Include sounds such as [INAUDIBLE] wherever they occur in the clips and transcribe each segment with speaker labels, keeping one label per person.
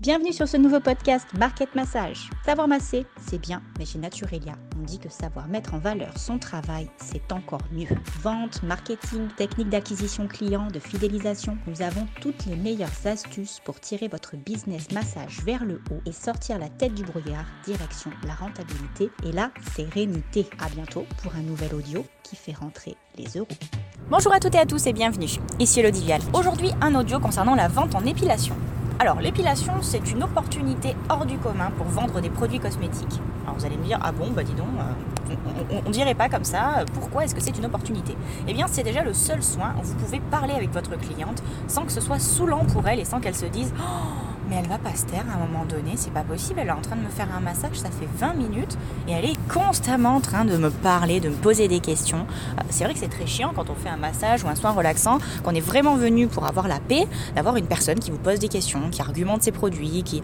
Speaker 1: Bienvenue sur ce nouveau podcast Market Massage. Savoir masser, c'est bien, mais chez Naturelia, on dit que savoir mettre en valeur son travail, c'est encore mieux. Vente, marketing, technique d'acquisition client, de fidélisation, nous avons toutes les meilleures astuces pour tirer votre business massage vers le haut et sortir la tête du brouillard, direction la rentabilité et la sérénité. À bientôt pour un nouvel audio qui fait rentrer les euros.
Speaker 2: Bonjour à toutes et à tous et bienvenue. Ici Elodie Vial. Aujourd'hui, un audio concernant la vente en épilation. Alors, l'épilation, c'est une opportunité hors du commun pour vendre des produits cosmétiques. Alors, vous allez me dire, ah bon, bah dis donc, euh, on, ne dirait pas comme ça, pourquoi est-ce que c'est une opportunité? Eh bien, c'est déjà le seul soin où vous pouvez parler avec votre cliente sans que ce soit saoulant pour elle et sans qu'elle se dise, oh, mais elle va pas se taire à un moment donné, c'est pas possible, elle est en train de me faire un massage, ça fait 20 minutes, et elle est constamment en train de me parler, de me poser des questions. Euh, c'est vrai que c'est très chiant quand on fait un massage ou un soin relaxant, qu'on est vraiment venu pour avoir la paix, d'avoir une personne qui vous pose des questions, qui argumente ses produits, qui,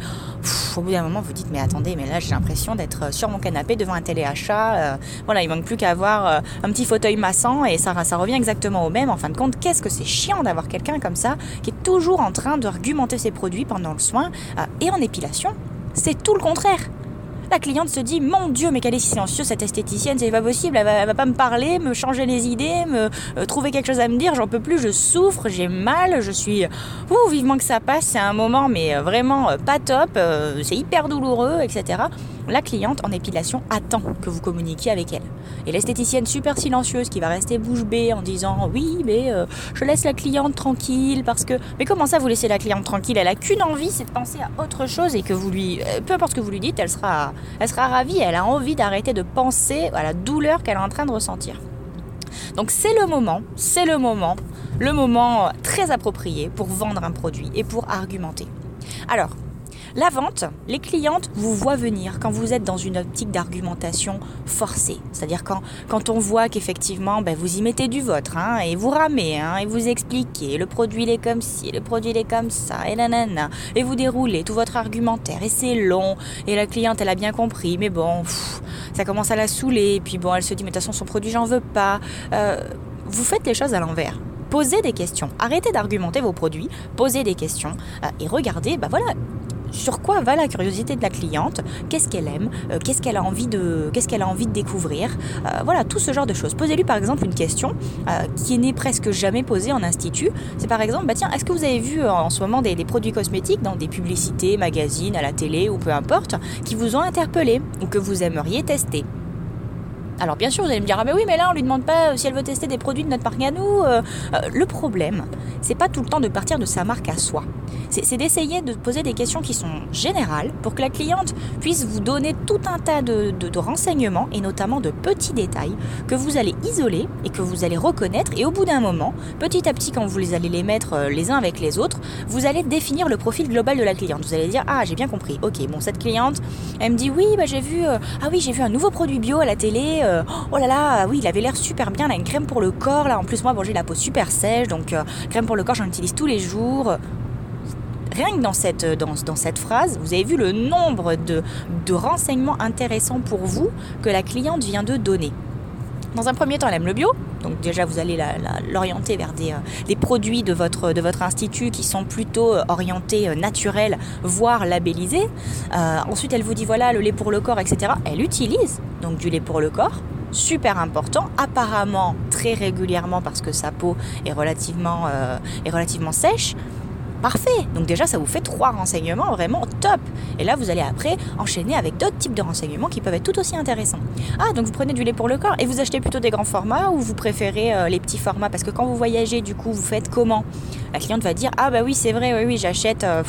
Speaker 2: au bout d'un moment, vous dites, mais attendez, mais là j'ai l'impression d'être sur mon canapé devant un téléachat, euh, voilà, il manque plus qu'à avoir euh, un petit fauteuil massant, et ça, ça revient exactement au même. En fin de compte, qu'est-ce que c'est chiant d'avoir quelqu'un comme ça, qui est toujours en train d'argumenter ses produits pendant le soin euh, et en épilation, c'est tout le contraire. La cliente se dit Mon Dieu, mais qu'elle est silencieuse cette esthéticienne, c'est pas possible, elle va, pas me parler, me changer les idées, me euh, trouver quelque chose à me dire, j'en peux plus, je souffre, j'ai mal, je suis. Ouh, vivement que ça passe, c'est un moment, mais euh, vraiment pas top, c'est hyper douloureux, etc la cliente en épilation attend que vous communiquiez avec elle. Et l'esthéticienne super silencieuse qui va rester bouche bée en disant oui mais euh, je laisse la cliente tranquille parce que mais comment ça vous laissez la cliente tranquille? Elle a qu'une envie c'est de penser à autre chose et que vous lui euh, peu importe ce que vous lui dites elle sera elle sera ravie elle a envie d'arrêter de penser à la douleur qu'elle est en train de ressentir. Donc c'est le moment, c'est le moment, le moment très approprié pour vendre un produit et pour argumenter. Alors, la vente, les clientes vous voient venir quand vous êtes dans une optique d'argumentation forcée. C'est-à-dire quand, quand on voit qu'effectivement ben, vous y mettez du vôtre hein, et vous ramez hein, et vous expliquez le produit il est comme ci, le produit il est comme ça et nanana et vous déroulez tout votre argumentaire et c'est long et la cliente elle a bien compris mais bon ça commence à la saouler et puis bon elle se dit mais de toute façon son produit j'en veux pas. Euh, vous faites les choses à l'envers posez des questions. Arrêtez d'argumenter vos produits, posez des questions euh, et regardez, bah voilà, sur quoi va la curiosité de la cliente, qu'est-ce qu'elle aime, euh, qu'est-ce qu'elle a envie de, qu'est-ce qu'elle a envie de découvrir, euh, voilà tout ce genre de choses. Posez-lui par exemple une question euh, qui n'est presque jamais posée en institut. C'est par exemple, bah tiens, est-ce que vous avez vu en ce moment des, des, produits cosmétiques dans des publicités, magazines, à la télé ou peu importe, qui vous ont interpellé ou que vous aimeriez tester? Alors bien sûr, vous allez me dire, ah ben oui, mais là, on lui demande pas si elle veut tester des produits de notre marque à nous. le problème, c'est pas tout le temps de partir de sa marque à soi c'est d'essayer de poser des questions qui sont générales pour que la cliente puisse vous donner tout un tas de, renseignements et notamment de petits détails que vous allez isoler et que vous allez reconnaître et au bout d'un moment, petit à petit quand vous les allez les mettre euh, les uns avec les autres, vous allez définir le profil global de la cliente. Vous allez dire ah j'ai bien compris, ok bon cette cliente elle me dit oui bah j'ai vu euh, ah oui j'ai vu un nouveau produit bio à la télé, euh, oh là là oui il avait l'air super bien, là une crème pour le corps là en plus moi bon j'ai la peau super sèche donc crème pour le corps j'en utilise tous les jours rien que dans cette, dans, dans cette phrase, vous avez vu le nombre de, de renseignements intéressants pour vous que la cliente vient de donner. Dans un premier temps, elle aime le bio. Donc déjà, vous allez l'orienter vers des, euh, des, produits de votre, de institut qui sont plutôt euh, orientés euh, naturels, voire labellisés. ensuite, elle vous dit, voilà, le lait pour le corps, etc. Elle utilise donc du lait pour le corps. Super important, apparemment très régulièrement parce que sa peau est relativement sèche. Parfait. Donc déjà, ça vous fait trois renseignements vraiment top. Et là, vous allez après enchaîner avec d'autres types de renseignements qui peuvent être tout aussi intéressants. Ah, donc vous prenez du lait pour le corps et vous achetez plutôt des grands formats ou vous préférez euh, les petits formats? Parce que quand vous voyagez, du coup, vous faites comment? La cliente va dire Ah bah oui, c'est vrai, oui, oui, j'achète. Euh,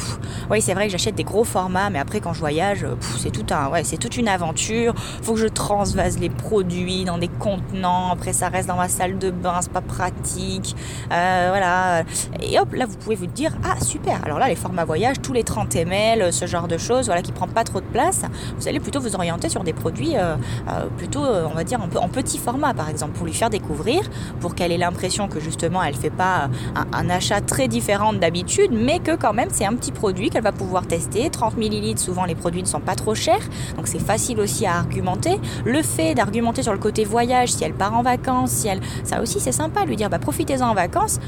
Speaker 2: c'est vrai que j'achète des gros formats, mais après quand je voyage, euh, c'est tout un, ouais, c'est toute une aventure. Faut que je transvase les produits dans des contenants. Après, ça reste dans ma salle de bain, c'est pas pratique. voilà. Et hop, là, vous pouvez vous dire Ah super. Alors là, les formats voyage, tous les 30 ml, ce genre de choses, voilà, qui prend pas trop de place, vous allez plutôt vous orienter sur des produits euh, euh, plutôt, euh, on va dire, en, petit format, par exemple, pour lui faire découvrir, pour qu'elle ait l'impression que justement, elle fait pas un, achat très différent d'habitude, mais que quand même, c'est un petit produit qu'elle va pouvoir tester. 30 ml, souvent, les produits ne sont pas trop chers, donc c'est facile aussi à argumenter. Le fait d'argumenter sur le côté voyage, si elle part en vacances, si elle, ça aussi, c'est sympa, lui dire, bah, profitez-en en vacances,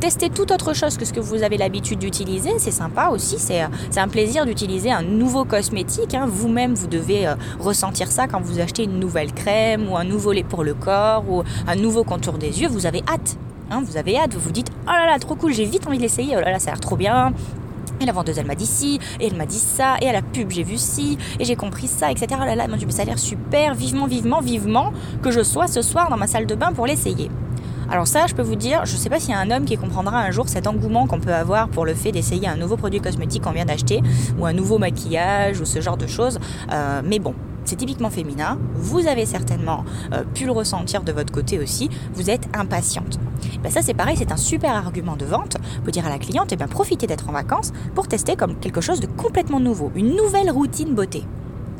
Speaker 2: testez tout autre chose que ce que vous avez l'habitude l'habitude d'utiliser, c'est sympa aussi, c'est un plaisir d'utiliser un nouveau cosmétique. Hein. Vous-même, vous devez ressentir ça quand vous achetez une nouvelle crème ou un nouveau lait pour le corps ou un nouveau contour des yeux, vous avez hâte. Hein, vous avez hâte, vous vous dites oh là là, trop cool, j'ai vite envie de l'essayer, oh là là, ça a l'air trop bien. Et la vendeuse, elle m'a dit ci, et elle m'a dit ça, et à la pub, j'ai vu ci, et j'ai compris ça, etc. Oh là là, ça a l'air super, vivement, vivement, vivement que je sois ce soir dans ma salle de bain pour l'essayer. Alors ça, je peux vous dire, je ne sais pas s'il y a un homme qui comprendra un jour cet engouement qu'on peut avoir pour le fait d'essayer un nouveau produit cosmétique qu'on vient d'acheter, ou un nouveau maquillage, ou ce genre de choses. Euh, mais bon, c'est typiquement féminin, vous avez certainement euh, pu le ressentir de votre côté aussi, vous êtes impatiente. Ben ça c'est pareil, c'est un super argument de vente pour dire à la cliente, eh bien profitez d'être en vacances pour tester comme quelque chose de complètement nouveau, une nouvelle routine beauté.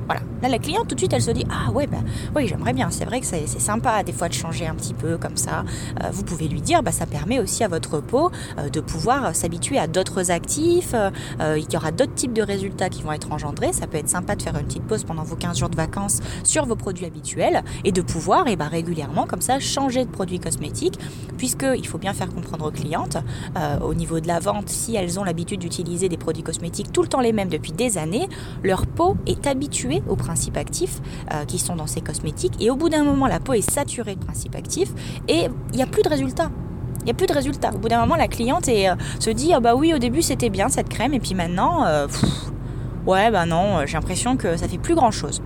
Speaker 2: Voilà. Là, la cliente, tout de suite, elle se dit Ah ouais, ben oui, j'aimerais bien. C'est vrai que c'est sympa des fois de changer un petit peu comme ça. Euh, vous pouvez lui dire bah, Ça permet aussi à votre peau euh, de pouvoir s'habituer à d'autres actifs. Euh, il y aura d'autres types de résultats qui vont être engendrés. Ça peut être sympa de faire une petite pause pendant vos 15 jours de vacances sur vos produits habituels et de pouvoir et eh ben, régulièrement, comme ça, changer de produits cosmétiques. Puisqu'il faut bien faire comprendre aux clientes, au niveau de la vente, si elles ont l'habitude d'utiliser des produits cosmétiques tout le temps les mêmes depuis des années, leur peau est habituée aux principes actifs euh, qui sont dans ces cosmétiques. Et au bout d'un moment, la peau est saturée de principes actifs et il n'y a plus de résultats. Il n'y a plus de résultats. Au bout d'un moment, la cliente euh, se dit ah bah oui, au début c'était bien cette crème, et puis maintenant, euh, ouais, bah non, j'ai l'impression que ça fait plus grand chose.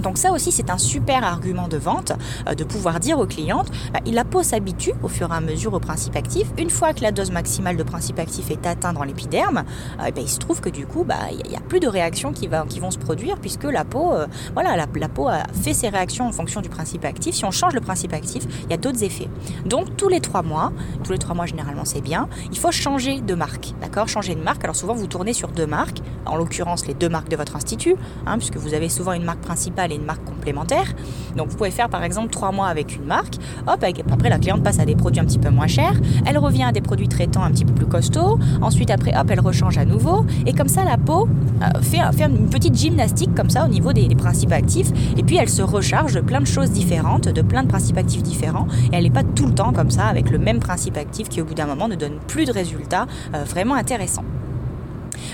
Speaker 2: Donc ça aussi, c'est un super argument de vente euh, de pouvoir dire aux clientes, bah, la peau s'habitue au fur et à mesure au principe actif. Une fois que la dose maximale de principe actif est atteinte dans l'épiderme, euh, bah, il se trouve que du coup, bah, il n'y a, plus de réactions qui, va, qui, vont se produire puisque la peau, euh, voilà, la, peau a fait ses réactions en fonction du principe actif. Si on change le principe actif, il y a d'autres effets. Donc tous les trois mois, tous les trois mois généralement c'est bien, il faut changer de marque, d'accord? Changer de marque. Alors souvent vous tournez sur deux marques, en l'occurrence les deux marques de votre institut, hein, puisque vous avez souvent une marque principale une marque complémentaire. Donc vous pouvez faire par exemple trois mois avec une marque. Hop, après la cliente passe à des produits un petit peu moins chers. Elle revient à des produits traitants un petit peu plus costauds. Ensuite après, hop, elle rechange à nouveau. Et comme ça, la peau euh, fait, fait, une petite gymnastique comme ça au niveau des, principes actifs. Et puis elle se recharge de plein de choses différentes, de plein de principes actifs différents. Et elle n'est pas tout le temps comme ça avec le même principe actif qui au bout d'un moment ne donne plus de résultats euh, vraiment intéressants.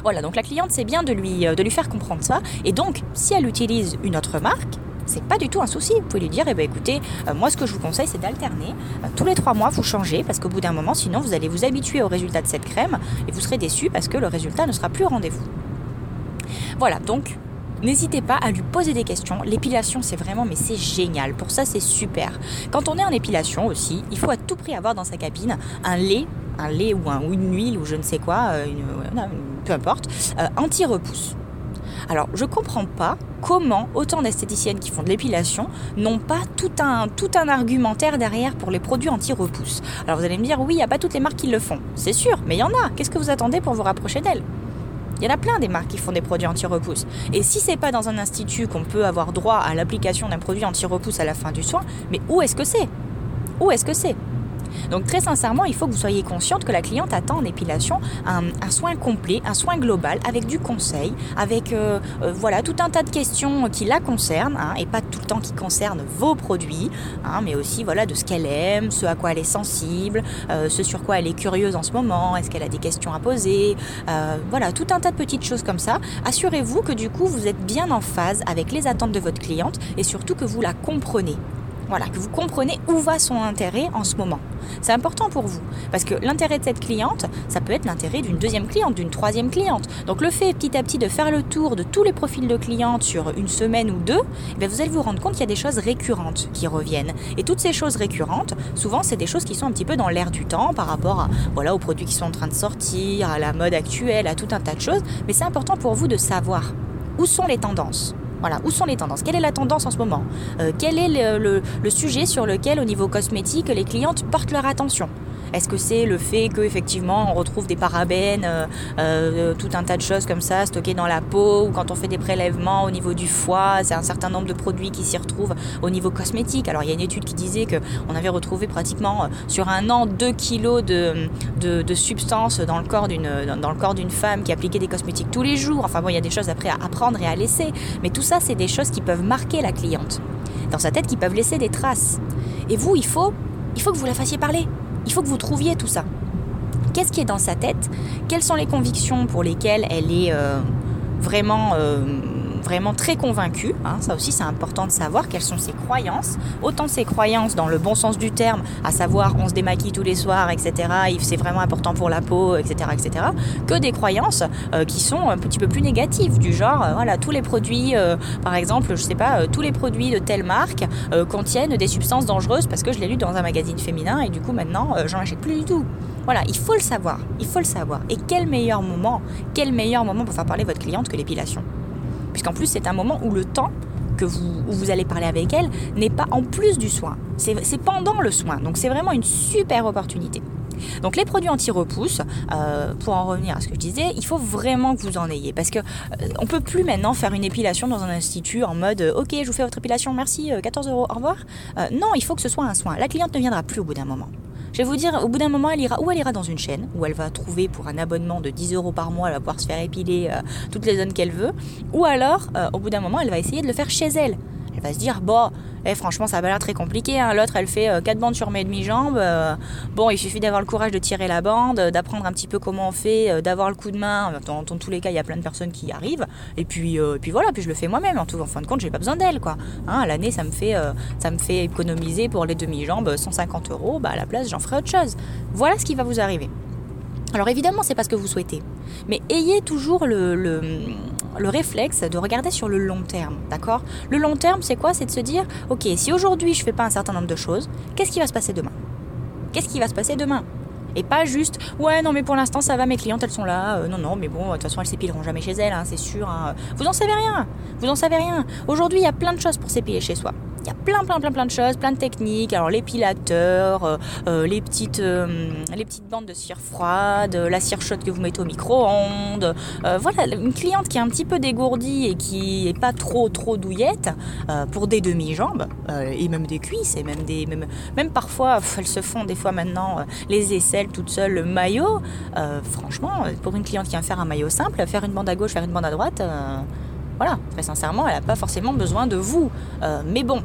Speaker 2: Voilà, donc la cliente, c'est bien de lui, euh, de lui faire comprendre ça. Et donc, si elle utilise une autre marque, c'est pas du tout un souci. Vous pouvez lui dire, eh ben, écoutez, euh, moi ce que je vous conseille, c'est d'alterner. Euh, tous les trois mois, vous changez parce qu'au bout d'un moment, sinon, vous allez vous habituer au résultat de cette crème et vous serez déçu parce que le résultat ne sera plus au rendez-vous. Voilà, donc N'hésitez pas à lui poser des questions. L'épilation, c'est vraiment, mais c'est génial. Pour ça, c'est super. Quand on est en épilation aussi, il faut à tout prix avoir dans sa cabine un lait un lait ou, un, une huile ou je ne sais quoi, euh, peu importe, euh, anti-repousse. Alors, je comprends pas comment autant d'esthéticiennes qui font de l'épilation n'ont pas tout un, tout un argumentaire derrière pour les produits anti-repousse. Alors, vous allez me dire, oui, il n'y a pas toutes les marques qui le font. C'est sûr, mais il y en a. Qu'est-ce que vous attendez pour vous rapprocher d'elles? Il y en a plein des marques qui font des produits anti-repousse. Et si c'est pas dans un institut qu'on peut avoir droit à l'application d'un produit anti-repousse à la fin du soin, mais où est-ce que c'est? Où est-ce que c'est? Donc très sincèrement, il faut que vous soyez consciente que la cliente attend en épilation un, soin complet, un soin global, avec du conseil, avec euh, euh, voilà tout un tas de questions qui la concernent, hein, et pas tout le temps qui concernent vos produits, hein, mais aussi voilà de ce qu'elle aime, ce à quoi elle est sensible, euh, ce sur quoi elle est curieuse en ce moment, est-ce qu'elle a des questions à poser, voilà tout un tas de petites choses comme ça. Assurez-vous que du coup vous êtes bien en phase avec les attentes de votre cliente et surtout que vous la comprenez. Voilà, que vous comprenez où va son intérêt en ce moment. C'est important pour vous parce que l'intérêt de cette cliente, ça peut être l'intérêt d'une deuxième cliente, d'une troisième cliente. Donc le fait petit à petit de faire le tour de tous les profils de clientes sur une semaine ou deux, eh vous allez vous rendre compte qu'il y a des choses récurrentes qui reviennent. Et toutes ces choses récurrentes, souvent c'est des choses qui sont un petit peu dans l'air du temps par rapport à, voilà, aux produits qui sont en train de sortir, à la mode actuelle, à tout un tas de choses. Mais c'est important pour vous de savoir où sont les tendances. Voilà, où sont les tendances? Quelle est la tendance en ce moment? Euh, Quel est le, sujet sur lequel, au niveau cosmétique, les clientes portent leur attention? Est-ce que c'est le fait qu'effectivement on retrouve des parabènes, euh, euh, tout un tas de choses comme ça stockées dans la peau, ou quand on fait des prélèvements au niveau du foie, c'est un certain nombre de produits qui s'y retrouvent au niveau cosmétique. Alors il y a une étude qui disait qu'on avait retrouvé pratiquement euh, sur un an 2 kilos de, de, substances dans le corps d'une dans femme qui appliquait des cosmétiques tous les jours. Enfin bon, il y a des choses après à apprendre et à laisser, mais tout ça c'est des choses qui peuvent marquer la cliente dans sa tête, qui peuvent laisser des traces. Et vous, il faut il faut que vous la fassiez parler. Il faut que vous trouviez tout ça. Qu'est-ce qui est dans sa tête? Quelles sont les convictions pour lesquelles elle est vraiment vraiment très convaincue. Hein. ça aussi, c'est important de savoir quelles sont ses croyances. Autant ses croyances dans le bon sens du terme, à savoir on se démaquille tous les soirs, etc. C'est vraiment important pour la peau, etc., etc. Que des croyances euh, qui sont un petit peu plus négatives, du genre euh, voilà tous les produits, euh, par exemple, je sais pas, tous les produits de telle marque contiennent des substances dangereuses parce que je l'ai lu dans un magazine féminin et du coup maintenant j'en achète plus du tout. Voilà, il faut le savoir, il faut le savoir. Et quel meilleur moment, quel meilleur moment pour faire parler votre cliente que l'épilation? Puisqu'en plus c'est un moment où le temps que vous, où vous allez parler avec elle n'est pas en plus du soin, c'est pendant le soin. Donc c'est vraiment une super opportunité. Donc les produits anti-repousse, euh, pour en revenir à ce que je disais, il faut vraiment que vous en ayez parce que euh, on peut plus maintenant faire une épilation dans un institut en mode euh, ok je vous fais votre épilation merci 14 euros au revoir. non il faut que ce soit un soin. La cliente ne viendra plus au bout d'un moment. Je vais vous dire, au bout d'un moment, elle ira, ou elle ira dans une chaîne, où elle va trouver pour un abonnement de 10 euros par mois, elle va pouvoir se faire épiler euh, toutes les zones qu'elle veut, ou alors, euh, au bout d'un moment, elle va essayer de le faire chez elle. Va se dire, bon, eh, franchement, ça a pas l'air très compliqué. Hein. L'autre, elle fait 4 euh, bandes sur mes demi-jambes. Euh, bon, il suffit d'avoir le courage de tirer la bande, d'apprendre un petit peu comment on fait, euh, d'avoir le coup de main. Dans, tous les cas, il y a plein de personnes qui arrivent. Et puis, puis voilà, puis je le fais moi-même. En, tout, en fin de compte, j'ai pas besoin d'elle, quoi. Hein, l'année, ça me fait, ça me fait économiser pour les demi-jambes 150 euros. Bah, à la place, j'en ferai autre chose. Voilà ce qui va vous arriver. Alors évidemment, c'est pas ce que vous souhaitez, mais ayez toujours le réflexe de regarder sur le long terme, d'accord? Le long terme, c'est quoi? C'est de se dire, ok, si aujourd'hui je fais pas un certain nombre de choses, qu'est-ce qui va se passer demain? Qu'est-ce qui va se passer demain? Et pas juste, ouais, non, mais pour l'instant ça va, mes clientes elles sont là. Euh, non, non, mais bon, de toute façon elles s'épileront jamais chez elles, hein, c'est sûr. Hein. Vous en savez rien. Vous en savez rien. Aujourd'hui, il y a plein de choses pour s'épiler chez soi. Il y a plein, plein, plein, plein de choses, plein de techniques. Alors l'épilateur, euh, euh, les, petites, les petites bandes de cire froide, la cire chaude que vous mettez au micro-ondes. voilà, une cliente qui est un petit peu dégourdie et qui est pas trop, trop douillette pour des demi-jambes et même des cuisses et même des, même, même parfois, elles se font des fois maintenant les toutes seules, le maillot. franchement, pour une cliente qui vient faire un maillot simple, faire une bande à gauche, faire une bande à droite voilà, très sincèrement, elle n'a pas forcément besoin de vous. Euh, mais bon,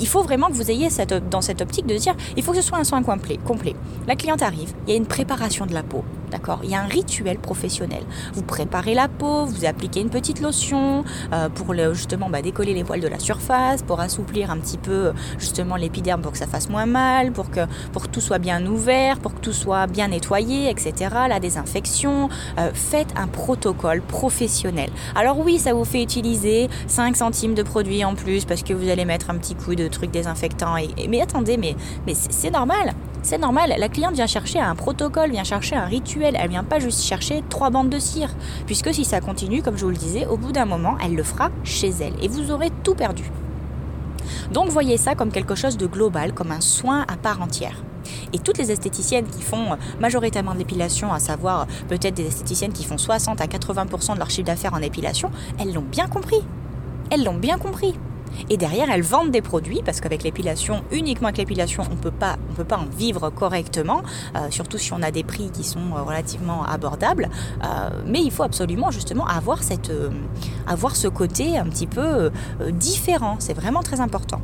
Speaker 2: il faut vraiment que vous ayez cette, dans cette optique de dire, il faut que ce soit un soin complet. complet. La cliente arrive, il y a une préparation de la peau. D'accord Il y a un rituel professionnel. Vous préparez la peau, vous appliquez une petite lotion euh, pour justement bah, décoller les poils de la surface, pour assouplir un petit peu justement l'épiderme pour que ça fasse moins mal, pour que, pour tout soit bien ouvert, pour que tout soit bien nettoyé, etc. La désinfection. Euh, faites un protocole professionnel. Alors oui, ça vous fait utiliser 5 centimes de produits en plus parce que vous allez mettre un petit coup de truc désinfectant. Mais attendez, mais c'est normal. C'est normal, la cliente vient chercher un protocole, vient chercher un rituel, elle vient pas juste chercher trois bandes de cire. Puisque si ça continue, comme je vous le disais, au bout d'un moment, elle le fera chez elle et vous aurez tout perdu. Donc voyez ça comme quelque chose de global, comme un soin à part entière. Et toutes les esthéticiennes qui font majoritairement de l'épilation, à savoir peut-être des esthéticiennes qui font 60 à 80% de leur chiffre d'affaires en épilation, elles l'ont bien compris. Elles l'ont bien compris. Et derrière, elles vendent des produits parce qu'avec l'épilation, uniquement avec l'épilation, on peut pas, on peut pas en vivre correctement, euh, surtout si on a des prix qui sont euh, relativement abordables. Euh, mais il faut absolument justement avoir ce côté un petit peu différent. C'est vraiment très important.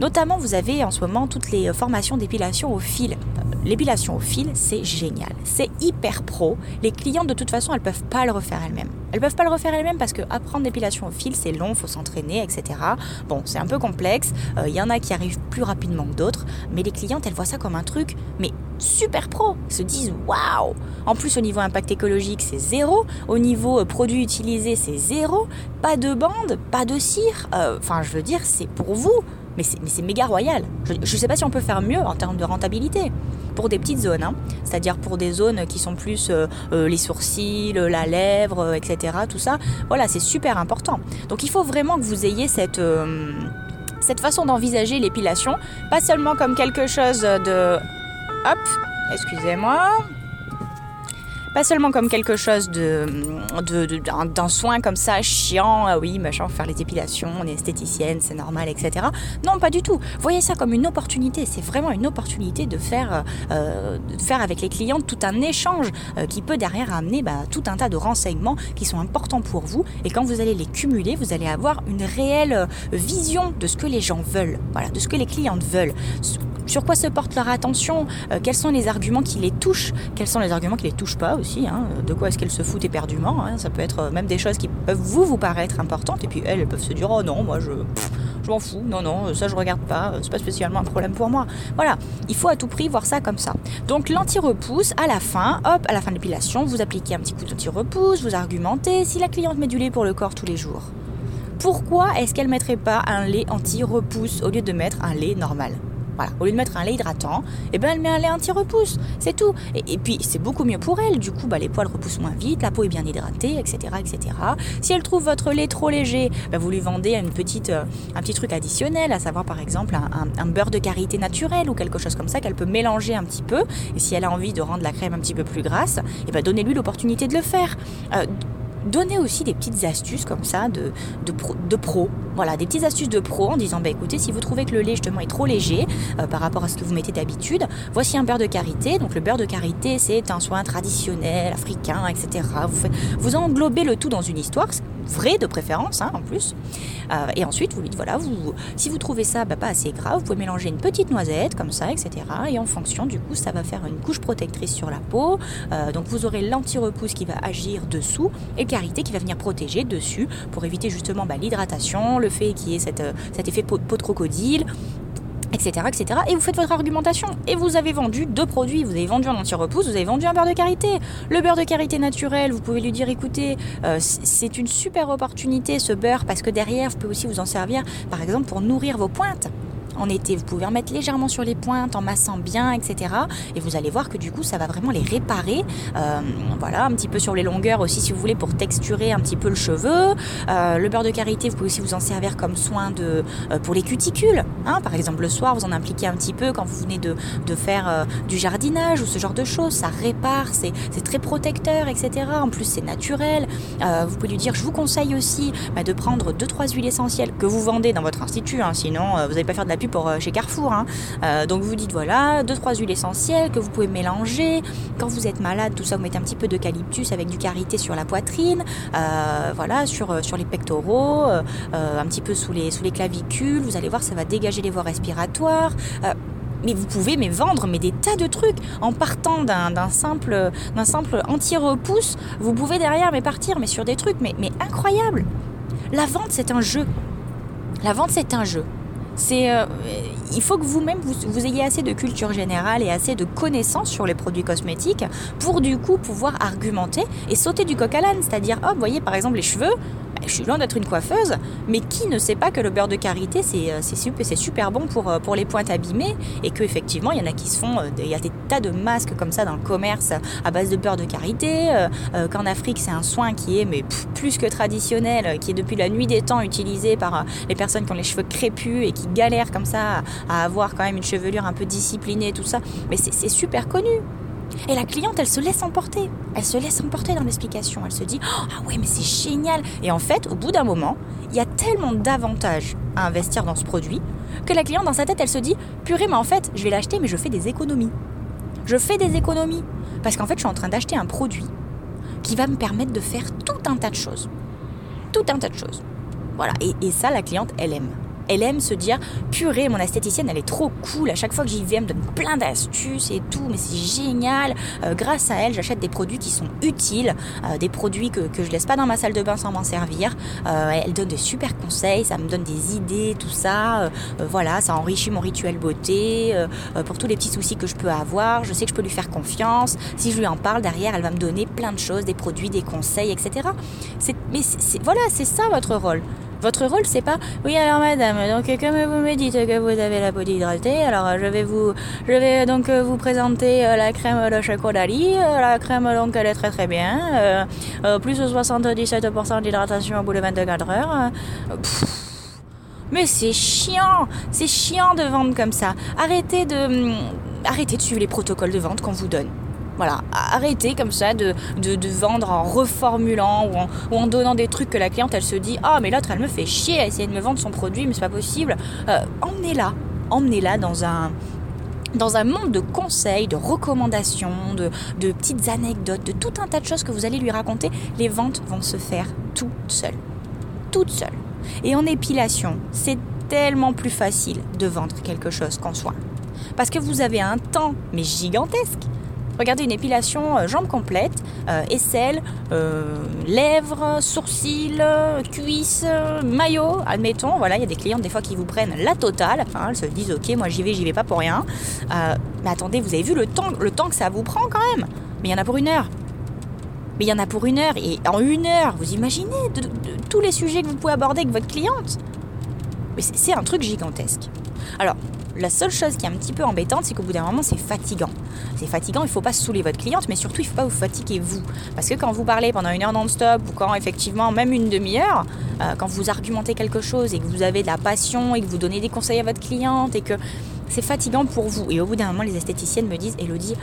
Speaker 2: Notamment, vous avez en ce moment toutes les formations d'épilation au fil. L'épilation au fil, c'est génial. C'est hyper pro. Les clientes, de toute façon, elles peuvent pas le refaire elles-mêmes. Elles peuvent pas le refaire elles-mêmes parce que apprendre l'épilation au fil, c'est long, faut s'entraîner, etc. Bon, c'est un peu complexe. Il y en a qui arrivent plus rapidement que d'autres, mais les clientes, elles voient ça comme un truc, mais super pro. Se disent waouh. En plus, au niveau impact écologique, c'est zéro. Au niveau euh, produit utilisé, c'est zéro. Pas de bande, pas de cire. Euh, enfin, je veux dire, c'est pour vous mais c'est méga royal. Je ne sais pas si on peut faire mieux en termes de rentabilité. Pour des petites zones, hein. c'est-à-dire pour des zones qui sont plus euh, euh, les sourcils, la lèvre, euh, etc. Tout ça, voilà, c'est super important. Donc il faut vraiment que vous ayez cette, cette façon d'envisager l'épilation, pas seulement comme quelque chose de... Hop, excusez-moi, pas seulement comme quelque chose de, d'un soin comme ça chiant, ah oui, machin, faire les épilations, on est esthéticienne, c'est normal, etc. Non, pas du tout. Voyez ça comme une opportunité. C'est vraiment une opportunité de faire, euh, faire avec les clients tout un échange euh, qui peut derrière amener bah, tout un tas de renseignements qui sont importants pour vous. Et quand vous allez les cumuler, vous allez avoir une réelle vision de ce que les gens veulent, voilà, de ce que les clientes veulent sur quoi se porte leur attention, euh, quels sont les arguments qui les touchent, quels sont les arguments qui les touchent pas aussi, hein, de quoi est-ce qu'elles se foutent éperdument. Hein, ça peut être même des choses qui peuvent vous vous paraître importantes et puis elles, peuvent se dire oh non moi je je m'en fous, non, non, ça je regarde pas, c'est pas spécialement un problème pour moi. Voilà, il faut à tout prix voir ça comme ça. Donc l'anti-repousse, à la fin, hop, à la fin de l'épilation, vous appliquez un petit coup d'anti-repousse, vous argumentez si la cliente met du lait pour le corps tous les jours. Pourquoi est-ce qu'elle mettrait pas un lait anti-repousse au lieu de mettre un lait normal? Au lieu de mettre un lait hydratant, eh ben elle met un lait anti-repousse. C'est tout. Et, puis c'est beaucoup mieux pour elle. Du coup, bah, les poils repoussent moins vite, la peau est bien hydratée, etc. etc. Si elle trouve votre lait trop léger, bah, vous lui vendez une petite, euh, un petit truc additionnel, à savoir par exemple un, beurre de karité naturel ou quelque chose comme ça qu'elle peut mélanger un petit peu. Et si elle a envie de rendre la crème un petit peu plus grasse, eh ben donnez-lui l'opportunité de le faire. Euh, Donnez aussi des petites astuces comme ça de, de, pro, Voilà, des petites astuces de pro en disant bah écoutez, si vous trouvez que le lait justement est trop léger euh, par rapport à ce que vous mettez d'habitude, voici un beurre de karité. Donc le beurre de karité, c'est un soin traditionnel, africain, etc. Vous, vous englobez le tout dans une histoire, vrai de préférence hein, en plus. Euh, et ensuite, vous lui dites voilà, vous, si vous trouvez ça bah, pas assez grave, vous pouvez mélanger une petite noisette comme ça, etc. Et en fonction, du coup, ça va faire une couche protectrice sur la peau. Euh, donc vous aurez l'anti-repousse qui va agir dessous et carité qui va venir protéger dessus pour éviter justement bah, l'hydratation, le fait qu'il y ait euh, cet effet peau, peau de crocodile, Et vous faites votre argumentation. Et vous avez vendu deux produits. Vous avez vendu un anti-repousse, vous avez vendu un beurre de karité. Le beurre de karité naturel, vous pouvez lui dire, écoutez, euh, c'est une super opportunité ce beurre parce que derrière, vous pouvez aussi vous en servir, par exemple, pour nourrir vos pointes en été. Vous pouvez remettre légèrement sur les pointes en massant bien, etc. Et vous allez voir que du coup, ça va vraiment les réparer. Euh, voilà, un petit peu sur les longueurs aussi, si vous voulez, pour texturer un petit peu le cheveu. Euh, le beurre de karité, vous pouvez aussi vous en servir comme soin de, euh, pour les cuticules. Hein. Par exemple, le soir, vous en impliquez un petit peu quand vous venez de, de faire du jardinage ou ce genre de choses. Ça répare, c'est très protecteur, etc. En plus, c'est naturel. vous pouvez lui dire, je vous conseille aussi bah, de prendre 2-3 huiles essentielles que vous vendez dans votre institut. Hein. sinon, vous n'allez pas faire de la pour euh, chez Carrefour. Hein. Euh, donc vous dites voilà, deux trois huiles essentielles que vous pouvez mélanger. Quand vous êtes malade, tout ça, vous mettez un petit peu d'eucalyptus avec du karité sur la poitrine, euh, voilà, sur, sur les pectoraux, un petit peu sous les, sous les clavicules. Vous allez voir, ça va dégager les voies respiratoires mais vous pouvez mais vendre mais des tas de trucs en partant d'un simple d'un simple anti-repousse vous pouvez derrière mais partir mais sur des trucs mais, mais incroyables la vente c'est un jeu la vente c'est un jeu c'est, euh, il faut que vous-même vous, ayez assez de culture générale et assez de connaissances sur les produits cosmétiques pour du coup pouvoir argumenter et sauter du coq à l'âne. C'est-à-dire, oh, voyez par exemple les cheveux, je suis loin d'être une coiffeuse, mais qui ne sait pas que le beurre de karité, c'est euh, super, bon pour, euh, pour les pointes abîmées et qu'effectivement, il y en a qui se font, euh, il y a des tas de masques comme ça dans le commerce à base de beurre de karité, qu'en Afrique, c'est un soin qui est mais plus que traditionnel, qui est depuis la nuit des temps utilisé par les personnes qui ont les cheveux crépus et qui galèrent comme ça à avoir quand même une chevelure un peu disciplinée, tout ça. Mais c'est super connu. Et la cliente, elle se laisse emporter. Elle se laisse emporter dans l'explication. Elle se dit oh, Ah ouais, mais c'est génial Et en fait, au bout d'un moment, il y a tellement d'avantages à investir dans ce produit que la cliente, dans sa tête, elle se dit Purée, mais en fait, je vais l'acheter, mais je fais des économies. Je fais des économies. Parce qu'en fait, je suis en train d'acheter un produit qui va me permettre de faire tout un tas de choses. Tout un tas de choses. Voilà. Et, et ça, la cliente, elle aime. Elle aime se dire purée, mon esthéticienne, elle est trop cool. À chaque fois que j'y vais, elle me donne plein d'astuces et tout, mais c'est génial. Euh, grâce à elle, j'achète des produits qui sont utiles, euh, des produits que, que je laisse pas dans ma salle de bain sans m'en servir. Euh, elle donne des super conseils, ça me donne des idées, tout ça. voilà, ça enrichit mon rituel beauté pour tous les petits soucis que je peux avoir. Je sais que je peux lui faire confiance. Si je lui en parle derrière, elle va me donner plein de choses, des produits, des conseils, etc. Mais voilà, c'est ça votre rôle. Votre rôle, c'est pas oui alors madame, donc comme vous me dites que vous avez la peau hydratée, alors je vais vous je vais donc vous présenter euh, la crème de chocolat-lit. Euh, la crème donc elle est très très bien. Euh, plus de 77% d'hydratation au bout de 24 heures. mais c'est chiant, c'est chiant de vendre comme ça. Arrêtez de hum, arrêtez de suivre les protocoles de vente qu'on vous donne. Voilà, arrêtez comme ça de, de, vendre en reformulant ou en, donnant des trucs que la cliente elle se dit Ah, mais l'autre elle me fait chier à essayer de me vendre son produit, mais c'est pas possible. Euh, emmenez-la, emmenez-la dans un, dans un monde de conseils, de recommandations, de, de, petites anecdotes, de tout un tas de choses que vous allez lui raconter, les ventes vont se faire toutes seules. Toutes seules. Et en épilation, c'est tellement plus facile de vendre quelque chose qu'en soin. Parce que vous avez un temps, mais gigantesque. Regardez une épilation euh, jambes complètes, euh, aisselles, euh, lèvres, sourcils, cuisses, maillot, admettons. Voilà, il y a des clients des fois qui vous prennent la totale. Hein, elles se disent ok, moi j'y vais, j'y vais pas pour rien. mais attendez, vous avez vu le temps, le temps que ça vous prend quand même? Mais il y en a pour une heure. Mais il y en a pour une heure. Et en une heure, vous imaginez tous les sujets que vous pouvez aborder avec votre cliente? Mais c'est un truc gigantesque. Alors, la seule chose qui est un petit peu embêtante, c'est qu'au bout d'un moment, c'est fatigant. C'est fatigant, il ne faut pas saouler votre cliente, mais surtout, il ne faut pas vous fatiguer vous. Parce que quand vous parlez pendant une heure non-stop, ou quand effectivement, même une demi-heure, euh, quand vous argumentez quelque chose et que vous avez de la passion et que vous donnez des conseils à votre cliente et que c'est fatigant pour vous. Et au bout d'un moment, les esthéticiennes me disent, Elodie,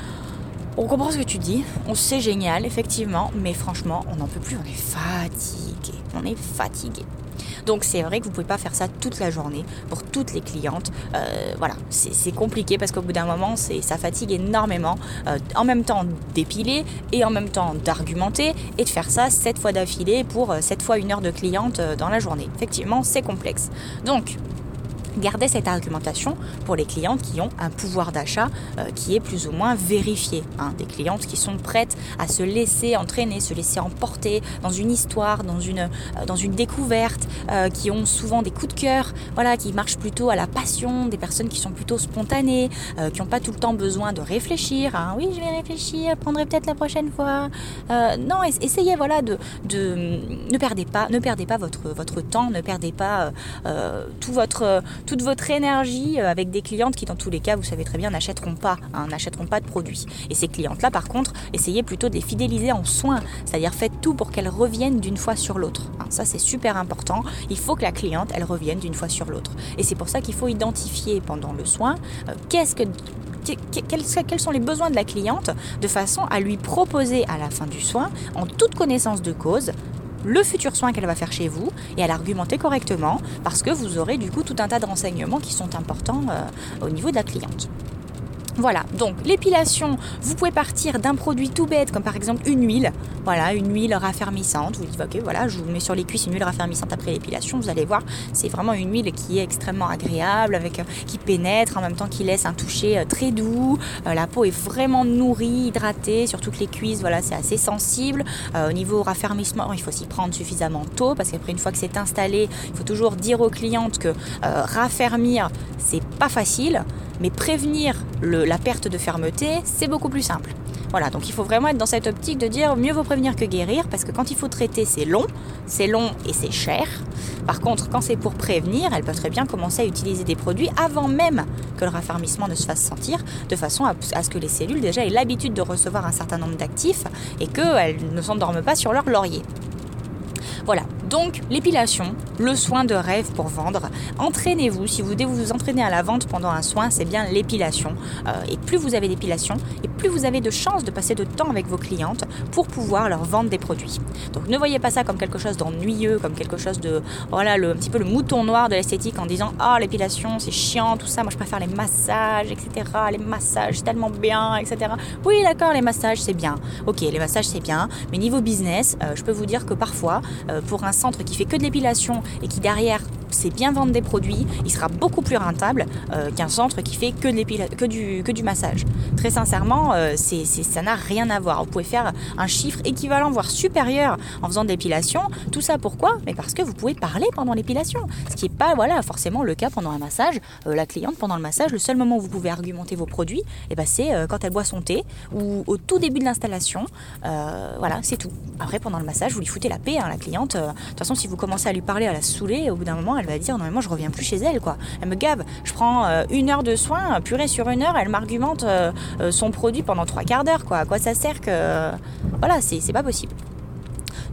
Speaker 2: on comprend ce que tu dis, on sait génial, effectivement, mais franchement, on n'en peut plus, on est fatigué. On est fatigué. Donc c'est vrai que vous pouvez pas faire ça toute la journée pour toutes les clientes. Euh, voilà, c'est compliqué parce qu'au bout d'un moment, ça fatigue énormément. Euh, en même temps d'épiler et en même temps d'argumenter et de faire ça 7 fois d'affilée pour 7 euh, fois une heure de cliente dans la journée. Effectivement, c'est complexe. Donc Gardez cette argumentation pour les clientes qui ont un pouvoir d'achat euh, qui est plus ou moins vérifié. Hein. des clientes qui sont prêtes à se laisser entraîner, se laisser emporter dans une histoire, dans une, euh, dans une découverte, euh, qui ont souvent des coups de cœur, voilà, qui marchent plutôt à la passion, des personnes qui sont plutôt spontanées, qui n'ont pas tout le temps besoin de réfléchir. Hein. oui, je vais réfléchir, prendrai peut-être la prochaine fois. non, essayez, voilà, de, de, ne perdez pas, ne perdez pas votre, votre temps, ne perdez pas tout votre toute votre énergie euh, avec des clientes qui, dans tous les cas, vous savez très bien, n'achèteront pas, hein, n'achèteront pas de produits. Et ces clientes-là, par contre, essayez plutôt de les fidéliser en soins, c'est-à-dire faites tout pour qu'elles reviennent d'une fois sur l'autre. Hein. ça, c'est super important. Il faut que la cliente, elle revienne d'une fois sur l'autre. Et c'est pour ça qu'il faut identifier pendant le soin euh, quels, sont les besoins de la cliente de façon à lui proposer à la fin du soin, en toute connaissance de cause, le futur soin qu'elle va faire chez vous et à l'argumenter correctement parce que vous aurez du coup tout un tas de renseignements qui sont importants euh, au niveau de la cliente. Voilà, donc l'épilation, vous pouvez partir d'un produit tout bête, comme par exemple une huile. Voilà, une huile raffermissante. Vous dites, ok, voilà, je vous mets sur les cuisses une huile raffermissante après l'épilation. Vous allez voir, c'est vraiment une huile qui est extrêmement agréable, avec, euh, qui pénètre, en même temps qui laisse un toucher euh, très doux. Euh, la peau est vraiment nourrie, hydratée, surtout que les cuisses, voilà, c'est assez sensible. au niveau raffermissement, il faut s'y prendre suffisamment tôt, parce qu'après, une fois que c'est installé, il faut toujours dire aux clientes que raffermir, c'est pas facile. Mais prévenir la perte de fermeté, c'est beaucoup plus simple. Voilà, donc il faut vraiment être dans cette optique de dire mieux vaut prévenir que guérir, parce que quand il faut traiter, c'est long, c'est long et c'est cher. Par contre, quand c'est pour prévenir, elle peut très bien commencer à utiliser des produits avant même que le raffermissement ne se fasse sentir, de façon à, ce que les cellules déjà aient l'habitude de recevoir un certain nombre d'actifs et qu'elles ne s'endorment pas sur leur laurier. Voilà, donc l'épilation, le soin de rêve pour vendre. Entraînez-vous, si vous devez vous entraîner à la vente pendant un soin, c'est bien l'épilation. Euh, et plus vous avez d'épilation, et plus vous avez de chances de passer de temps avec vos clientes pour pouvoir leur vendre des produits. Donc ne voyez pas ça comme quelque chose d'ennuyeux, comme quelque chose de, voilà, le, un petit peu le mouton noir de l'esthétique en disant ah l'épilation c'est chiant, tout ça, moi je préfère les massages, etc. Les massages c'est tellement bien, etc. Oui d'accord, les massages c'est bien. Ok, les massages c'est bien, mais niveau business, euh, je peux vous dire que parfois, euh, pour un centre qui fait que de l'épilation et qui derrière c'est bien vendre des produits, il sera beaucoup plus rentable euh, qu'un centre qui fait que, de que, du, que du massage. Très sincèrement, euh, ça n'a rien à voir. Vous pouvez faire un chiffre équivalent, voire supérieur en faisant de l'épilation. Tout ça pourquoi? Mais parce que vous pouvez parler pendant l'épilation. Ce qui n'est pas voilà, forcément le cas pendant un massage. Euh, la cliente, pendant le massage, le seul moment où vous pouvez argumenter vos produits, eh ben, c'est quand elle boit son thé ou au tout début de l'installation. voilà, c'est tout. Après, pendant le massage, vous lui foutez la paix, hein, la cliente. De toute façon, si vous commencez à lui parler, à la saouler, au bout d'un moment, elle va dire non mais moi je reviens plus chez elle quoi. Elle me gave. Je prends euh, une heure de soins, purée sur une heure, elle m'argumente euh, euh, son produit pendant trois quarts d'heure quoi. À quoi ça sert que voilà c'est pas possible.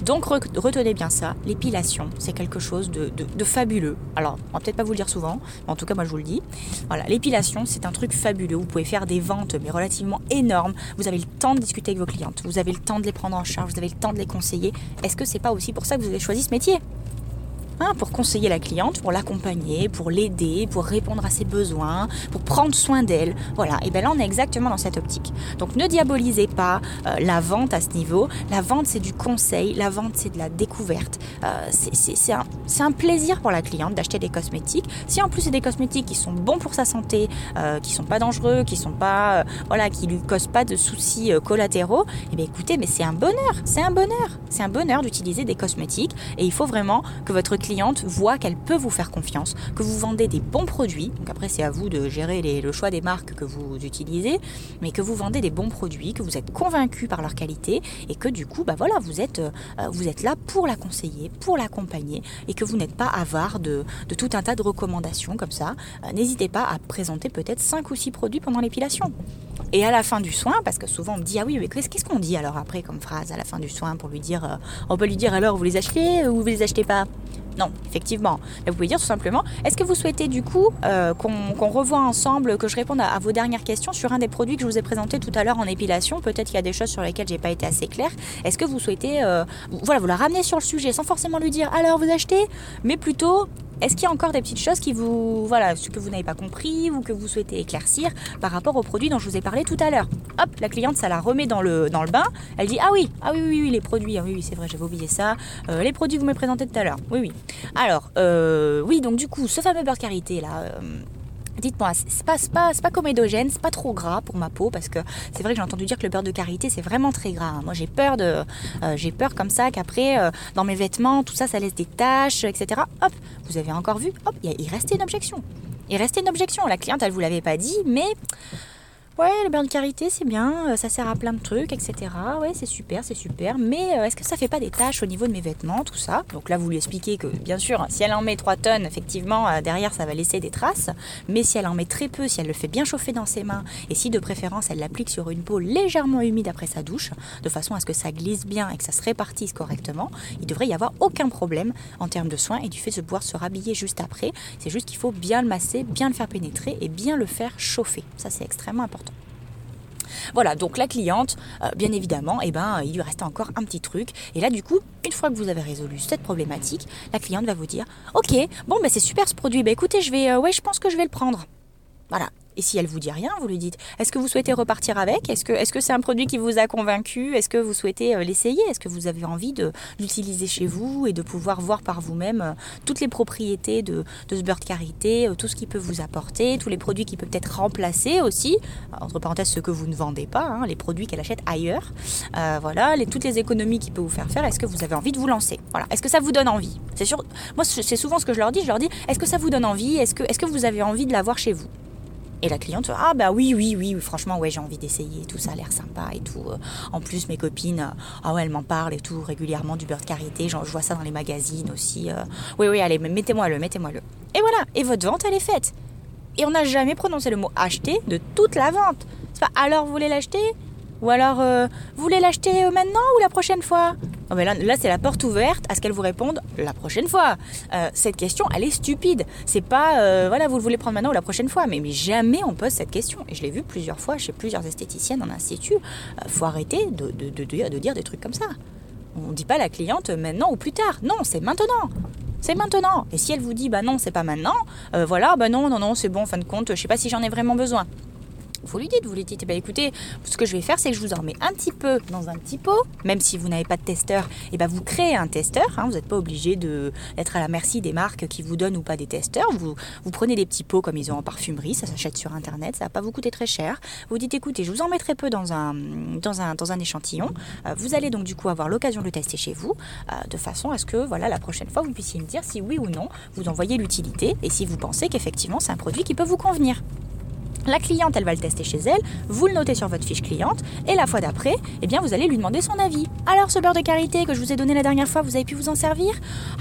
Speaker 2: Donc retenez bien ça, l'épilation, c'est quelque chose de, fabuleux. Alors, on va peut-être pas vous le dire souvent, mais en tout cas moi je vous le dis. Voilà, l'épilation, c'est un truc fabuleux. Vous pouvez faire des ventes, mais relativement énormes. Vous avez le temps de discuter avec vos clientes, vous avez le temps de les prendre en charge, vous avez le temps de les conseiller. Est-ce que c'est pas aussi pour ça que vous avez choisi ce métier? Hein, pour conseiller la cliente, pour l'accompagner, pour l'aider, pour répondre à ses besoins, pour prendre soin d'elle. Voilà, et bien là on est exactement dans cette optique. Donc ne diabolisez pas euh, la vente à ce niveau. La vente c'est du conseil, la vente c'est de la découverte. Euh, c'est un, plaisir pour la cliente d'acheter des cosmétiques. Si en plus c'est des cosmétiques qui sont bons pour sa santé, euh, qui sont pas dangereux, qui sont pas, voilà, qui lui causent pas de soucis collatéraux, et eh bien écoutez, mais c'est un bonheur, c'est un bonheur, c'est un bonheur d'utiliser des cosmétiques et il faut vraiment que votre cliente voit qu'elle peut vous faire confiance, que vous vendez des bons produits. Donc après c'est à vous de gérer le choix des marques que vous utilisez, mais que vous vendez des bons produits, que vous êtes convaincu par leur qualité et que du coup bah voilà vous êtes euh, vous êtes là pour la conseiller, pour l'accompagner et que vous n'êtes pas avare de, tout un tas de recommandations comme ça. Euh, n'hésitez pas à présenter peut-être 5 ou 6 produits pendant l'épilation. Et à la fin du soin, parce que souvent on me dit ah oui mais qu'est-ce qu'on dit alors après comme phrase à la fin du soin pour lui dire euh, on peut lui dire alors vous les achetez ou vous les achetez pas? Non, effectivement. vous pouvez dire tout simplement, est-ce que vous souhaitez du coup euh, qu'on revoie ensemble, que je réponde à, vos dernières questions sur un des produits que je vous ai présenté tout à l'heure en épilation? Peut-être qu'il y a des choses sur lesquelles j'ai pas été assez claire. Est-ce que vous souhaitez, euh, voilà, vous la ramener sur le sujet sans forcément lui dire alors vous achetez, mais plutôt est-ce qu'il y a encore des petites choses qui vous, voilà, ce que vous n'avez pas compris ou que vous souhaitez éclaircir par rapport aux produits dont je vous ai parlé tout à l'heure? Hop, la cliente, ça la remet dans le, dans le bain. Elle dit ah oui, ah oui, oui, oui, les produits, ah oui, oui, c'est vrai, j'avais oublié ça. Euh, les produits que vous m'avez présentés tout à l'heure. Oui, oui. Alors, euh, oui, donc du coup, ce fameux beurre karité là. Euh, Dites-moi, c'est pas, pas, pas comédogène, c'est pas trop gras pour ma peau parce que c'est vrai que j'ai entendu dire que le beurre de karité c'est vraiment très gras. Moi j'ai peur de, euh, j'ai peur comme ça qu'après euh, dans mes vêtements tout ça ça laisse des taches, etc. Hop, vous avez encore vu, hop, il restait une objection. Il restait une objection. La cliente elle vous l'avait pas dit, mais Ouais, le beurre de karité, c'est bien, euh, ça sert à plein de trucs, etc. Ouais, c'est super, c'est super. Mais euh, est-ce que ça fait pas des taches au niveau de mes vêtements, tout ça? Donc là, vous lui expliquez que, bien sûr, si elle en met 3 tonnes, effectivement, euh, derrière, ça va laisser des traces. Mais si elle en met très peu, si elle le fait bien chauffer dans ses mains, et si de préférence, elle l'applique sur une peau légèrement humide après sa douche, de façon à ce que ça glisse bien et que ça se répartisse correctement, il devrait y avoir aucun problème en termes de soins et du fait de pouvoir se rhabiller juste après. C'est juste qu'il faut bien le masser, bien le faire pénétrer et bien le faire chauffer. Ça, c'est extrêmement important. Voilà, donc la cliente, euh, bien évidemment, eh ben, il lui reste encore un petit truc. Et là, du coup, une fois que vous avez résolu cette problématique, la cliente va vous dire, ok, bon, ben c'est super ce produit, ben écoutez, je vais, euh, ouais, je pense que je vais le prendre. Voilà, et si elle vous dit rien, vous lui dites est-ce que vous souhaitez repartir avec? Est-ce que c'est un produit qui vous a convaincu? Est-ce que vous souhaitez euh, l'essayer? Est-ce que vous avez envie de l'utiliser chez vous et de pouvoir voir par vous-même euh, toutes les propriétés de, ce beurre de euh, tout ce qu'il peut vous apporter, tous les produits qui peuvent être remplacés aussi, entre parenthèses ce que vous ne vendez pas, hein, les produits qu'elle achète ailleurs, voilà, toutes les économies qu'il peut vous faire faire. Est-ce que vous avez envie de vous lancer? Voilà. Est-ce que ça vous donne envie? C'est sûr. Moi, c'est souvent ce que je leur dis. Je leur dis est-ce que ça vous donne envie? Est-ce que vous avez envie de l'avoir chez vous? Et la cliente, ah bah oui, oui, oui, franchement, ouais, j'ai envie d'essayer, tout ça a l'air sympa et tout. En plus, mes copines, euh, ah ouais, elles m'en parlent et tout régulièrement du beurre de karité, je vois ça dans les magazines aussi. Euh. Oui, oui, allez, mettez-moi-le, mettez-moi-le. Et voilà, et votre vente, elle est faite. Et on n'a jamais prononcé le mot acheter de toute la vente. C'est pas alors vous voulez l'acheter? Ou alors euh, vous voulez l'acheter maintenant ou la prochaine fois? Mais là, c'est la porte ouverte à ce qu'elle vous réponde la prochaine fois. Euh, cette question, elle est stupide. C'est pas, euh, voilà, vous le voulez prendre maintenant ou la prochaine fois. Mais, mais jamais on pose cette question. Et je l'ai vu plusieurs fois chez plusieurs esthéticiennes en institut. Euh, faut arrêter de, dire des trucs comme ça. On ne dit pas la cliente maintenant ou plus tard. Non, c'est maintenant. C'est maintenant. Et si elle vous dit bah non, c'est pas maintenant, voilà, bah non, non, non, c'est bon, en fin de compte, je sais pas si j'en ai vraiment besoin vous lui dites, vous lui dites, bah, écoutez, ce que je vais faire, c'est que je vous en remets un petit peu dans un petit pot, même si vous n'avez pas de testeur, eh ben vous créez un testeur, hein. vous n'êtes pas obligé d'être à la merci des marques qui vous donnent ou pas des testeurs, vous, prenez des petits pots comme ils ont en parfumerie, ça s'achète sur internet, ça va pas vous coûter très cher, vous dites, écoutez, je vous en mets très peu dans un, dans un, dans un échantillon, euh, vous allez donc du coup avoir l'occasion de le tester chez vous, euh, de façon à ce que voilà, la prochaine fois, vous puissiez me dire si oui ou non vous envoyez l'utilité, et si vous pensez qu'effectivement c'est un produit qui peut vous convenir. La cliente, elle va le tester chez elle, vous le notez sur votre fiche cliente, et la fois d'après, eh bien, vous allez lui demander son avis. Alors, ce beurre de karité que je vous ai donné la dernière fois, vous avez pu vous en servir?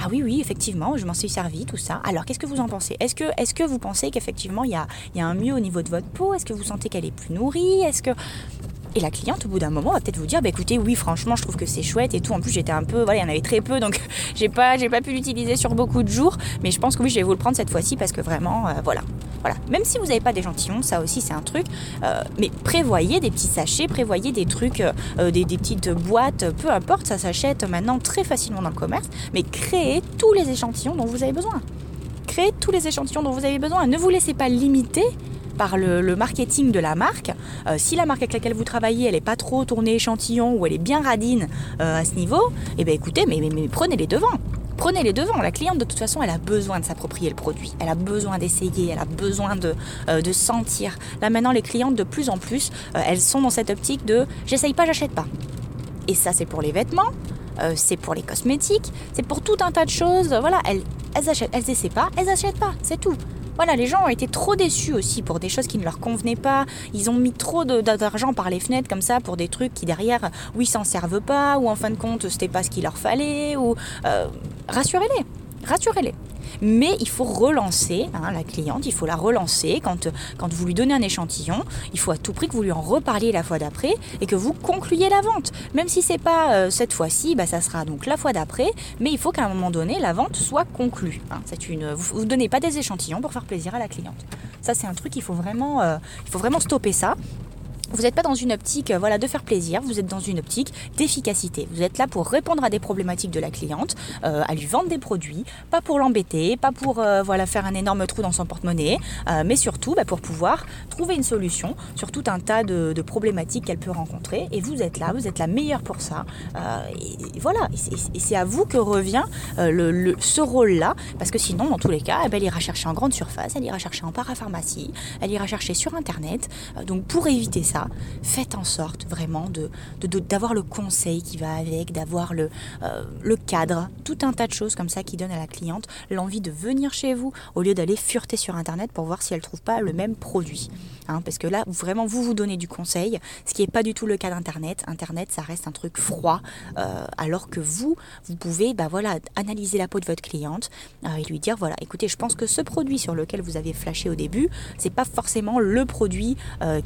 Speaker 2: Ah oui, oui, effectivement, je m'en suis servi, tout ça. Alors, qu'est-ce que vous en pensez? Est-ce que, vous pensez qu'effectivement, il y a, y a un mieux au niveau de votre peau? Est-ce que vous sentez qu'elle est plus nourrie? Est-ce que... Et la cliente, au bout d'un moment, va peut-être vous dire, bah écoutez, oui, franchement, je trouve que c'est chouette et tout. En plus, j'étais un peu, voilà, il y en avait très peu, donc [LAUGHS] j'ai pas, pas pu l'utiliser sur beaucoup de jours. Mais je pense que oui, je vais vous le prendre cette fois-ci parce que vraiment, euh, voilà. Voilà, même si vous n'avez pas d'échantillon, ça aussi c'est un truc, euh, mais prévoyez des petits sachets, prévoyez des trucs, euh, des, des, petites boîtes, peu importe, ça s'achète maintenant très facilement dans le commerce, mais créez tous les échantillons dont vous avez besoin. Créez tous les échantillons dont vous avez besoin. Ne vous laissez pas limiter par le, marketing de la marque. Euh, si la marque avec laquelle vous travaillez, elle n'est pas trop tournée échantillon ou elle est bien radine euh, à ce niveau, eh bien écoutez, mais, prenez les devants. Prenez les devants. La cliente, de toute façon, elle a besoin de s'approprier le produit. Elle a besoin d'essayer. Elle a besoin de, euh, sentir. Là, maintenant, les clientes, de plus en plus, elles sont dans cette optique de j'essaye pas, j'achète pas. Et ça, c'est pour les vêtements, c'est pour les cosmétiques, c'est pour tout un tas de choses. Voilà, elles, elles achètent, elles essaient pas, elles achètent pas, c'est tout. Voilà, les gens ont été trop déçus aussi pour des choses qui ne leur convenaient pas. Ils ont mis trop d'argent par les fenêtres comme ça pour des trucs qui derrière, oui, s'en servent pas, ou en fin de compte, c'était pas ce qu'il leur fallait, ou euh, rassurez-les, rassurez-les. Mais il faut relancer hein, la cliente, il faut la relancer quand, vous lui donnez un échantillon. Il faut à tout prix que vous lui en reparliez la fois d'après et que vous concluiez la vente. Même si c'est pas euh, cette fois-ci, bah, ça sera donc la fois d'après. Mais il faut qu'à un moment donné, la vente soit conclue. Hein. C'est une, vous ne donnez pas des échantillons pour faire plaisir à la cliente. Ça, c'est un truc, il faut vraiment, euh, il faut vraiment stopper ça. Vous n'êtes pas dans une optique euh, voilà, de faire plaisir, vous êtes dans une optique d'efficacité. Vous êtes là pour répondre à des problématiques de la cliente, euh, à lui vendre des produits, pas pour l'embêter, pas pour euh, voilà, faire un énorme trou dans son porte-monnaie, mais surtout bah, pour pouvoir trouver une solution sur tout un tas de, problématiques qu'elle peut rencontrer. Et vous êtes là, vous êtes la meilleure pour ça. et, voilà, et c'est à vous que revient le, ce rôle-là, parce que sinon, dans tous les cas, eh ben, elle ira chercher en grande surface, elle ira chercher en parapharmacie, elle ira chercher sur Internet. donc pour éviter ça, faites en sorte vraiment de, d'avoir le conseil qui va avec, d'avoir le, euh, le cadre, tout un tas de choses comme ça qui donnent à la cliente l'envie de venir chez vous au lieu d'aller fureter sur Internet pour voir si elle ne trouve pas le même produit. Hein, parce que là, vraiment, vous vous donnez du conseil, ce qui n'est pas du tout le cas d'Internet. Internet, ça reste un truc froid, euh, alors que vous, vous pouvez bah, voilà, analyser la peau de votre cliente euh, et lui dire, voilà, écoutez, je pense que ce produit sur lequel vous avez flashé au début, c'est pas forcément le produit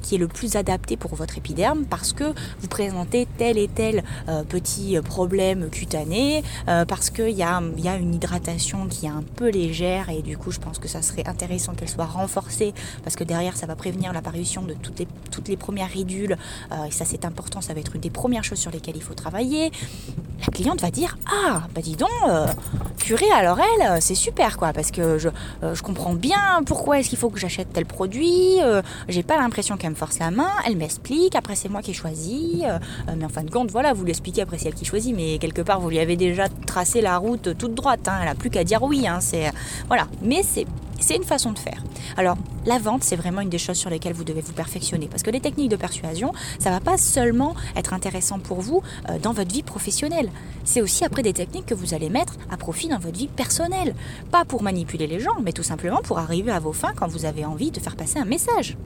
Speaker 2: qui est le plus adapté pour votre épiderme parce que vous présentez tel et tel euh, petit problème cutané, euh, parce qu'il y a, y a une hydratation qui est un peu légère et du coup je pense que ça serait intéressant qu'elle soit renforcée parce que derrière ça va prévenir l'apparition de toutes les, toutes les premières ridules euh, et ça c'est important, ça va être une des premières choses sur lesquelles il faut travailler. La cliente va dire Ah, bah dis donc, purée, alors elle, c'est super quoi, parce que je, je comprends bien pourquoi est-ce qu'il faut que j'achète tel produit, j'ai pas l'impression qu'elle me force la main, elle m'explique, après c'est moi qui ai choisi, euh, euh, mais en fin de compte, voilà, vous lui expliquez, après c'est elle qui choisit, mais quelque part vous lui avez déjà tracé la route toute droite, hein, elle n'a plus qu'à dire oui, hein, c'est, voilà, mais c'est c'est une façon de faire. Alors, la vente, c'est vraiment une des choses sur lesquelles vous devez vous perfectionner. Parce que les techniques de persuasion, ça va pas seulement être intéressant pour vous euh, dans votre vie professionnelle. C'est aussi après des techniques que vous allez mettre à profit dans votre vie personnelle. Pas pour manipuler les gens, mais tout simplement pour arriver à vos fins quand vous avez envie de faire passer un message.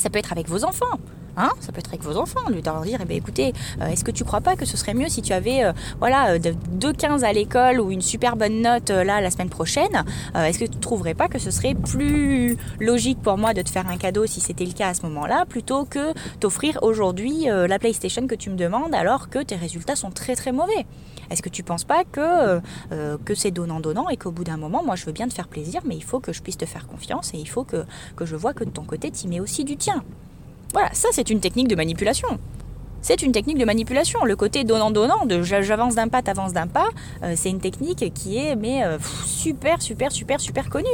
Speaker 2: Ça peut être avec vos enfants. Hein ça peut être avec vos enfants, lui leur dire, eh bien, écoutez, euh, est-ce que tu crois pas que ce serait mieux si tu avais euh, voilà, 2,15 à l'école ou une super bonne note euh, là la semaine prochaine Est-ce que tu ne trouverais pas que ce serait plus logique pour moi de te faire un cadeau si c'était le cas à ce moment-là, plutôt que t'offrir aujourd'hui la PlayStation que tu me demandes alors que tes résultats sont très très mauvais? Est-ce que tu penses pas que, que c'est donnant-donnant et qu'au bout d'un moment, moi je veux bien te faire plaisir, mais il faut que je puisse te faire confiance et il faut que, que je vois que de ton côté, tu mets aussi du tien? Voilà, ça c'est une technique de manipulation. C'est une technique de manipulation. Le côté donnant-donnant, de j'avance d'un pas, t'avances d'un pas, euh, c'est une technique qui est mais euh, super, super, super, super connue.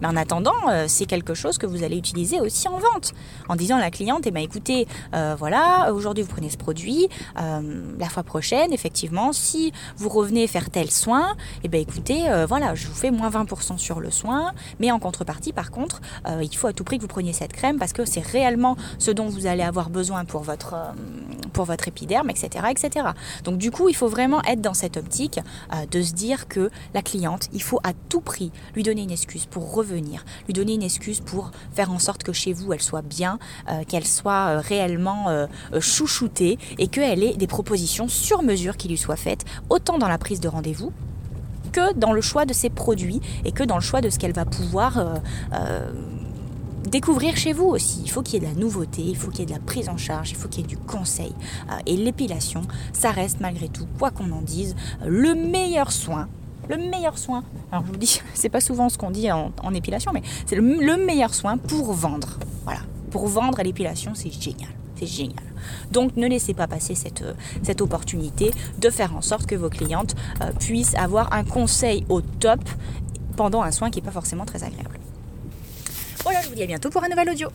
Speaker 2: Mais en attendant, euh, c'est quelque chose que vous allez utiliser aussi en vente. En disant à la cliente, eh ben, écoutez, euh, voilà, aujourd'hui vous prenez ce produit, euh, la fois prochaine, effectivement, si vous revenez faire tel soin, eh ben, écoutez, voilà, je vous fais moins 20% sur le soin, mais en contrepartie, par contre, il faut à tout prix que vous preniez cette crème parce que c'est réellement ce dont vous allez avoir besoin pour votre, pour votre épiderme, etc., etc. Donc du coup, il faut vraiment être dans cette optique de se dire que la cliente, il faut à tout prix lui donner une excuse pour revenir lui donner une excuse pour faire en sorte que chez vous elle soit bien, euh, qu'elle soit euh, réellement euh, chouchoutée et qu'elle ait des propositions sur mesure qui lui soient faites, autant dans la prise de rendez-vous que dans le choix de ses produits et que dans le choix de ce qu'elle va pouvoir découvrir chez vous aussi. Il faut qu'il y ait de la nouveauté, il faut qu'il y ait de la prise en charge, il faut qu'il y ait du conseil. et l'épilation, ça reste malgré tout, quoi qu'on en dise, le meilleur soin Le meilleur soin, alors je vous dis, [LAUGHS] c'est pas souvent ce qu'on dit en, épilation, mais c'est le, meilleur soin pour vendre. Voilà, pour vendre à l'épilation, c'est génial. C'est génial. Donc ne laissez pas passer cette, cette opportunité de faire en sorte que vos clientes euh, puissent avoir un conseil au top pendant un soin qui n'est pas forcément très agréable. Voilà, je vous dis à bientôt pour un nouvel audio.